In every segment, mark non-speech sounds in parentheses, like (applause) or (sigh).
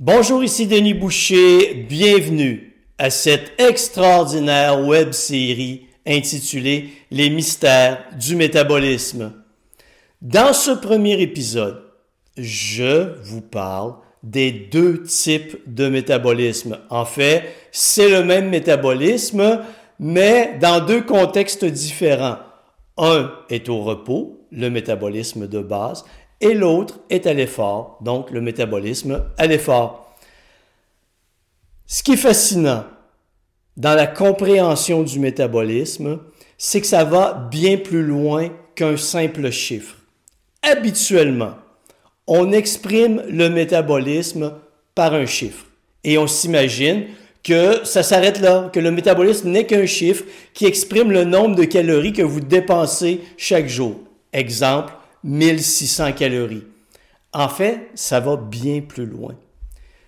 Bonjour, ici Denis Boucher. Bienvenue à cette extraordinaire web série intitulée Les mystères du métabolisme. Dans ce premier épisode, je vous parle des deux types de métabolisme. En fait, c'est le même métabolisme, mais dans deux contextes différents. Un est au repos, le métabolisme de base, et l'autre est à l'effort, donc le métabolisme à l'effort. Ce qui est fascinant dans la compréhension du métabolisme, c'est que ça va bien plus loin qu'un simple chiffre. Habituellement, on exprime le métabolisme par un chiffre et on s'imagine que ça s'arrête là, que le métabolisme n'est qu'un chiffre qui exprime le nombre de calories que vous dépensez chaque jour. Exemple, 1600 calories. En fait, ça va bien plus loin.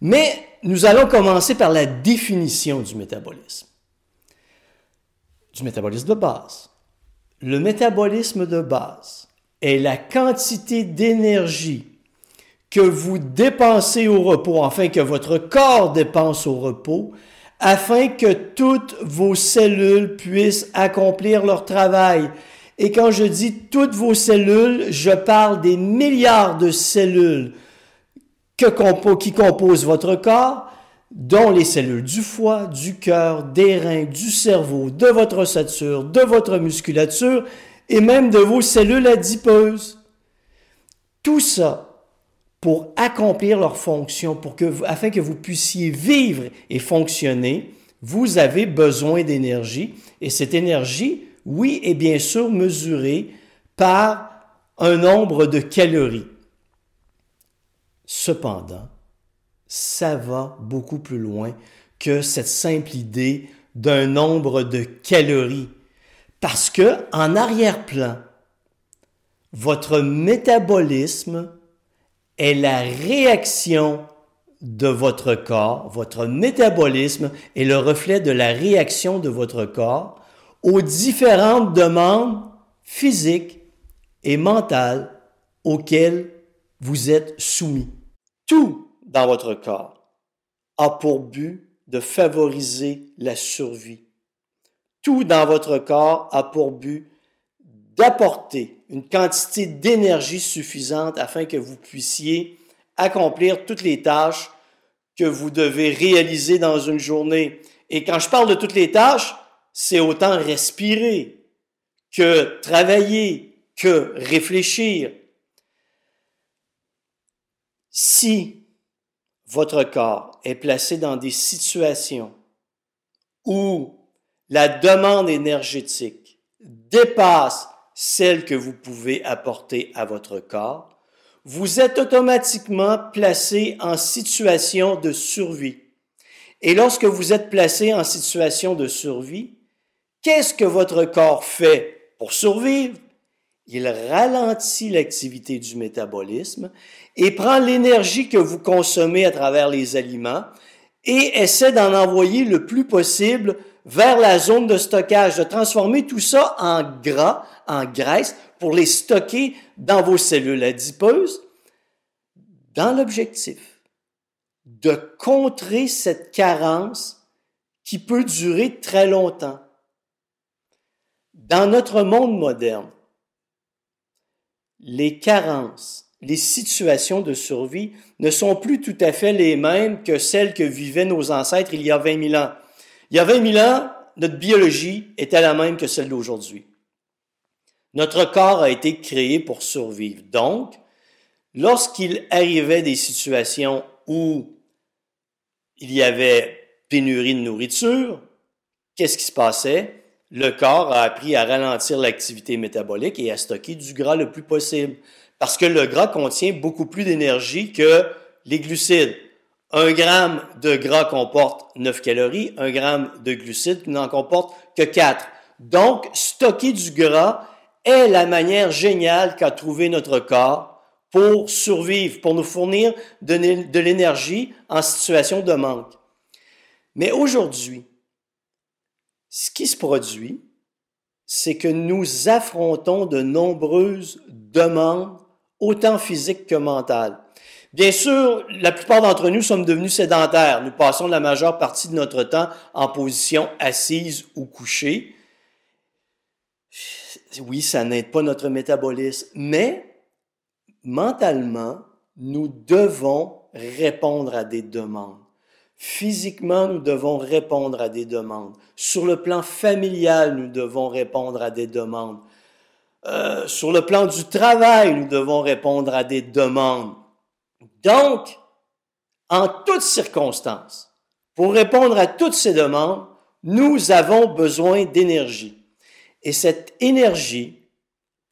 Mais nous allons commencer par la définition du métabolisme. Du métabolisme de base. Le métabolisme de base est la quantité d'énergie que vous dépensez au repos, enfin que votre corps dépense au repos, afin que toutes vos cellules puissent accomplir leur travail. Et quand je dis toutes vos cellules, je parle des milliards de cellules qui composent votre corps, dont les cellules du foie, du cœur, des reins, du cerveau, de votre ossature, de votre musculature et même de vos cellules adipeuses. Tout ça pour accomplir leur fonction, pour que, afin que vous puissiez vivre et fonctionner, vous avez besoin d'énergie. Et cette énergie, oui, est bien sûr mesurée par un nombre de calories. Cependant, ça va beaucoup plus loin que cette simple idée d'un nombre de calories. Parce que, en arrière-plan, votre métabolisme est la réaction de votre corps, votre métabolisme est le reflet de la réaction de votre corps aux différentes demandes physiques et mentales auxquelles vous êtes soumis. Tout dans votre corps a pour but de favoriser la survie. Tout dans votre corps a pour but d'apporter une quantité d'énergie suffisante afin que vous puissiez accomplir toutes les tâches que vous devez réaliser dans une journée. Et quand je parle de toutes les tâches, c'est autant respirer que travailler, que réfléchir. Si votre corps est placé dans des situations où la demande énergétique dépasse celle que vous pouvez apporter à votre corps, vous êtes automatiquement placé en situation de survie. Et lorsque vous êtes placé en situation de survie, qu'est-ce que votre corps fait pour survivre? Il ralentit l'activité du métabolisme et prend l'énergie que vous consommez à travers les aliments et essaie d'en envoyer le plus possible vers la zone de stockage, de transformer tout ça en gras, en graisse, pour les stocker dans vos cellules adipeuses, dans l'objectif de contrer cette carence qui peut durer très longtemps. Dans notre monde moderne, les carences, les situations de survie ne sont plus tout à fait les mêmes que celles que vivaient nos ancêtres il y a 20 000 ans. Il y a 20 000 ans, notre biologie était la même que celle d'aujourd'hui. Notre corps a été créé pour survivre. Donc, lorsqu'il arrivait des situations où il y avait pénurie de nourriture, qu'est-ce qui se passait? Le corps a appris à ralentir l'activité métabolique et à stocker du gras le plus possible. Parce que le gras contient beaucoup plus d'énergie que les glucides. Un gramme de gras comporte 9 calories, un gramme de glucides n'en comporte que 4. Donc, stocker du gras est la manière géniale qu'a trouvé notre corps pour survivre, pour nous fournir de l'énergie en situation de manque. Mais aujourd'hui, ce qui se produit, c'est que nous affrontons de nombreuses demandes, autant physiques que mentales. Bien sûr, la plupart d'entre nous sommes devenus sédentaires. Nous passons la majeure partie de notre temps en position assise ou couchée. Oui, ça n'aide pas notre métabolisme, mais mentalement, nous devons répondre à des demandes. Physiquement, nous devons répondre à des demandes. Sur le plan familial, nous devons répondre à des demandes. Euh, sur le plan du travail, nous devons répondre à des demandes. Donc, en toutes circonstances, pour répondre à toutes ces demandes, nous avons besoin d'énergie. Et cette énergie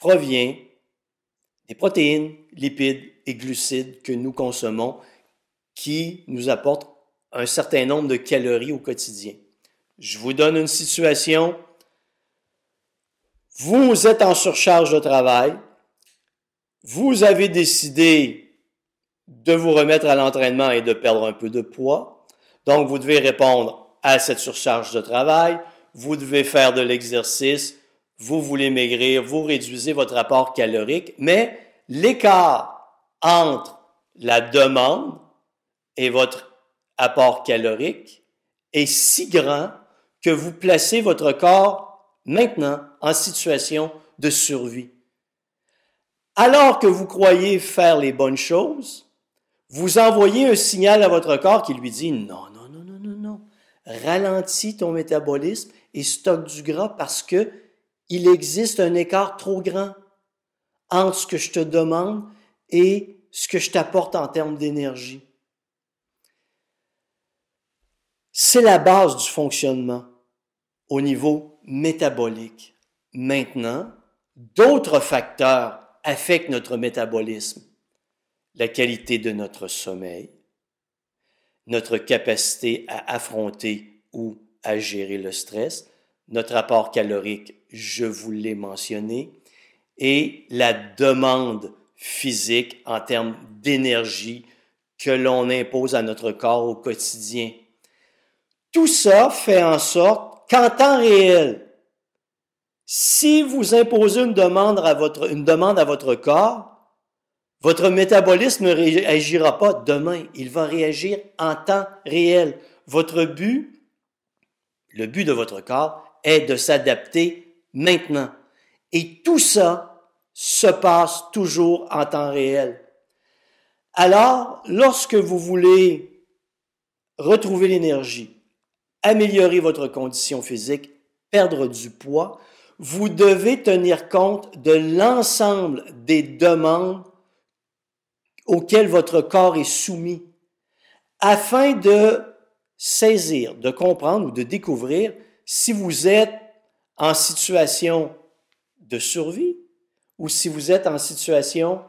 provient des protéines, lipides et glucides que nous consommons qui nous apportent un certain nombre de calories au quotidien. Je vous donne une situation. Vous êtes en surcharge de travail. Vous avez décidé de vous remettre à l'entraînement et de perdre un peu de poids. Donc, vous devez répondre à cette surcharge de travail. Vous devez faire de l'exercice. Vous voulez maigrir. Vous réduisez votre apport calorique. Mais l'écart entre la demande et votre apport calorique est si grand que vous placez votre corps maintenant en situation de survie. Alors que vous croyez faire les bonnes choses, vous envoyez un signal à votre corps qui lui dit non, non, non, non, non, non. Ralentis ton métabolisme et stocke du gras parce que il existe un écart trop grand entre ce que je te demande et ce que je t'apporte en termes d'énergie. C'est la base du fonctionnement au niveau métabolique. Maintenant, d'autres facteurs affectent notre métabolisme. La qualité de notre sommeil, notre capacité à affronter ou à gérer le stress, notre apport calorique, je vous l'ai mentionné, et la demande physique en termes d'énergie que l'on impose à notre corps au quotidien. Tout ça fait en sorte qu'en temps réel, si vous imposez une demande à votre, une demande à votre corps, votre métabolisme ne réagira pas demain, il va réagir en temps réel. Votre but, le but de votre corps, est de s'adapter maintenant. Et tout ça se passe toujours en temps réel. Alors, lorsque vous voulez retrouver l'énergie, améliorer votre condition physique, perdre du poids, vous devez tenir compte de l'ensemble des demandes auxquelles votre corps est soumis afin de saisir, de comprendre ou de découvrir si vous êtes en situation de survie ou si vous êtes en situation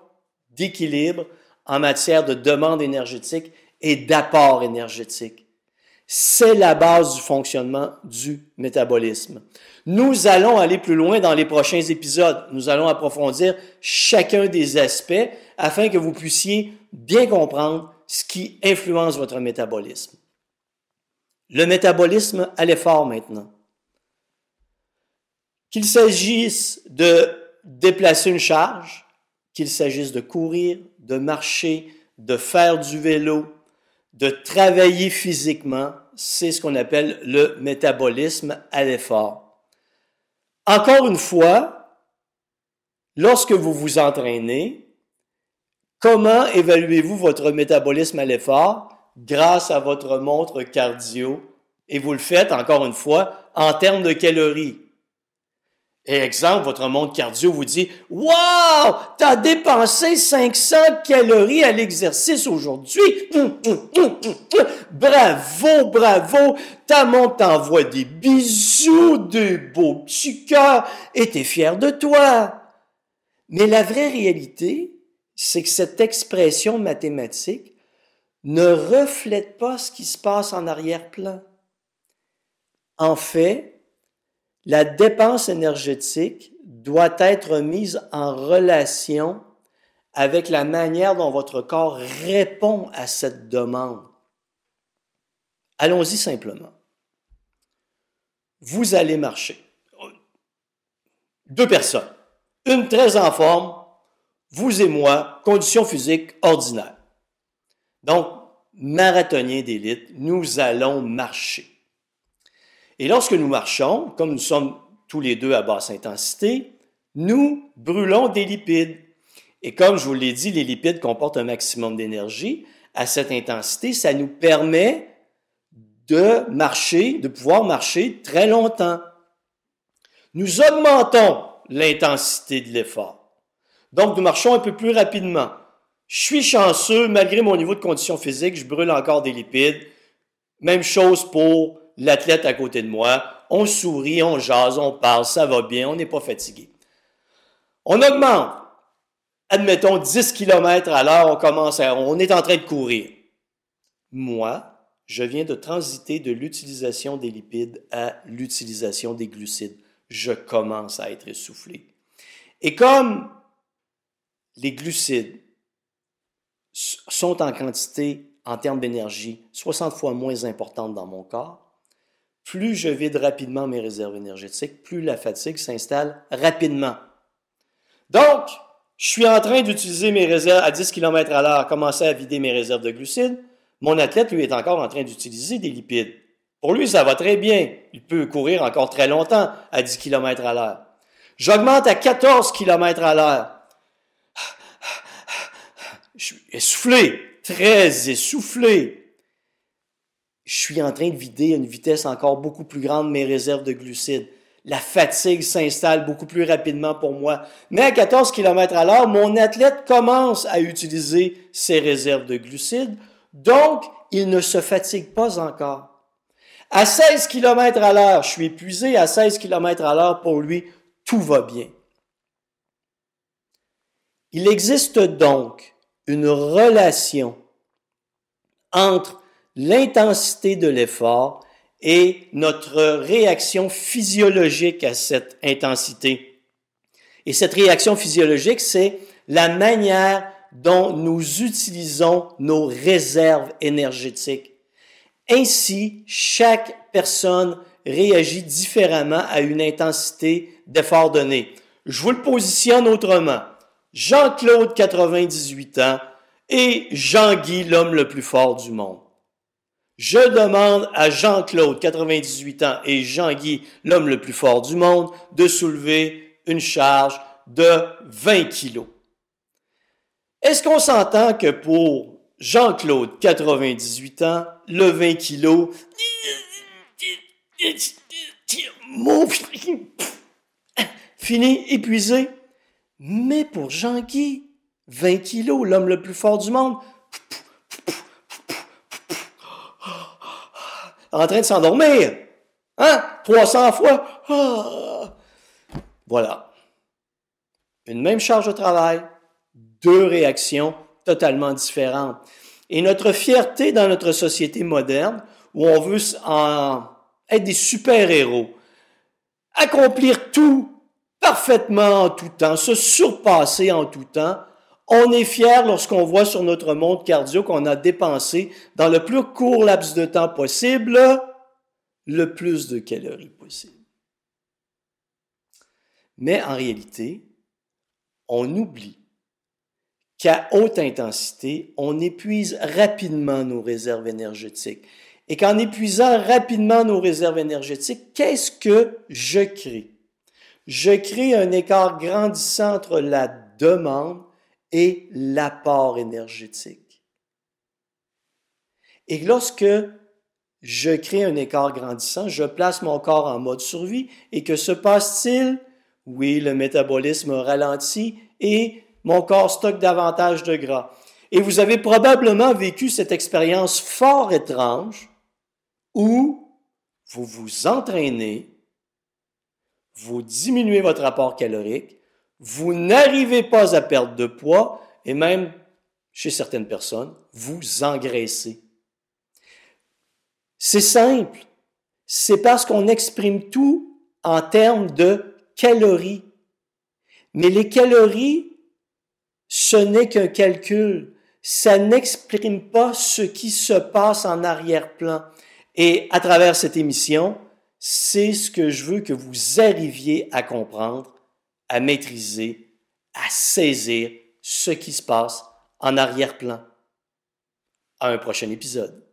d'équilibre en matière de demande énergétique et d'apport énergétique. C'est la base du fonctionnement du métabolisme. Nous allons aller plus loin dans les prochains épisodes. Nous allons approfondir chacun des aspects afin que vous puissiez bien comprendre ce qui influence votre métabolisme. Le métabolisme à l'effort maintenant. Qu'il s'agisse de déplacer une charge, qu'il s'agisse de courir, de marcher, de faire du vélo, de travailler physiquement, c'est ce qu'on appelle le métabolisme à l'effort. Encore une fois, lorsque vous vous entraînez, comment évaluez-vous votre métabolisme à l'effort grâce à votre montre cardio? Et vous le faites, encore une fois, en termes de calories. Et exemple, votre montre cardio vous dit Wow! T'as dépensé 500 calories à l'exercice aujourd'hui. Hum, hum, hum, bravo, bravo! Ta montre t'envoie des bisous, des beaux petits cœurs, et t'es fier de toi. Mais la vraie réalité, c'est que cette expression mathématique ne reflète pas ce qui se passe en arrière-plan. En fait, la dépense énergétique doit être mise en relation avec la manière dont votre corps répond à cette demande. Allons-y simplement. Vous allez marcher. Deux personnes. Une très en forme, vous et moi, condition physique ordinaire. Donc, marathoniens d'élite, nous allons marcher. Et lorsque nous marchons, comme nous sommes tous les deux à basse intensité, nous brûlons des lipides. Et comme je vous l'ai dit, les lipides comportent un maximum d'énergie. À cette intensité, ça nous permet de marcher, de pouvoir marcher très longtemps. Nous augmentons l'intensité de l'effort. Donc, nous marchons un peu plus rapidement. Je suis chanceux, malgré mon niveau de condition physique, je brûle encore des lipides. Même chose pour l'athlète à côté de moi. On sourit, on jase, on parle, ça va bien, on n'est pas fatigué. On augmente. Admettons 10 km à l'heure, on commence à, on est en train de courir. Moi, je viens de transiter de l'utilisation des lipides à l'utilisation des glucides. Je commence à être essoufflé. Et comme les glucides sont en quantité, en termes d'énergie, 60 fois moins importante dans mon corps, plus je vide rapidement mes réserves énergétiques, plus la fatigue s'installe rapidement. Donc, je suis en train d'utiliser mes réserves à 10 km à l'heure, commencer à vider mes réserves de glucides. Mon athlète, lui, est encore en train d'utiliser des lipides. Pour lui, ça va très bien. Il peut courir encore très longtemps à 10 km à l'heure. J'augmente à 14 km à l'heure. Je suis essoufflé, très essoufflé je suis en train de vider à une vitesse encore beaucoup plus grande mes réserves de glucides. La fatigue s'installe beaucoup plus rapidement pour moi. Mais à 14 km à l'heure, mon athlète commence à utiliser ses réserves de glucides, donc il ne se fatigue pas encore. À 16 km à l'heure, je suis épuisé. À 16 km à l'heure, pour lui, tout va bien. Il existe donc une relation entre l'intensité de l'effort et notre réaction physiologique à cette intensité. Et cette réaction physiologique, c'est la manière dont nous utilisons nos réserves énergétiques. Ainsi, chaque personne réagit différemment à une intensité d'effort donné. Je vous le positionne autrement. Jean-Claude, 98 ans, et Jean-Guy, l'homme le plus fort du monde. Je demande à Jean-Claude, 98 ans, et Jean-Guy, l'homme le plus fort du monde, de soulever une charge de 20 kilos. Est-ce qu'on s'entend que pour Jean-Claude, 98 ans, le 20 kilos, (laughs) fini, épuisé? Mais pour Jean-Guy, 20 kilos, l'homme le plus fort du monde, en train de s'endormir. Hein? 300 fois. Ah! Voilà. Une même charge de travail, deux réactions totalement différentes. Et notre fierté dans notre société moderne, où on veut être des super-héros, accomplir tout parfaitement en tout temps, se surpasser en tout temps, on est fier lorsqu'on voit sur notre montre cardio qu'on a dépensé dans le plus court laps de temps possible le plus de calories possible. Mais en réalité, on oublie qu'à haute intensité, on épuise rapidement nos réserves énergétiques. Et qu'en épuisant rapidement nos réserves énergétiques, qu'est-ce que je crée? Je crée un écart grandissant entre la demande et l'apport énergétique. Et lorsque je crée un écart grandissant, je place mon corps en mode survie et que se passe-t-il? Oui, le métabolisme ralentit et mon corps stocke davantage de gras. Et vous avez probablement vécu cette expérience fort étrange où vous vous entraînez, vous diminuez votre apport calorique, vous n'arrivez pas à perdre de poids et même chez certaines personnes, vous engraissez. C'est simple. C'est parce qu'on exprime tout en termes de calories. Mais les calories, ce n'est qu'un calcul. Ça n'exprime pas ce qui se passe en arrière-plan. Et à travers cette émission, c'est ce que je veux que vous arriviez à comprendre à maîtriser, à saisir ce qui se passe en arrière-plan. À un prochain épisode.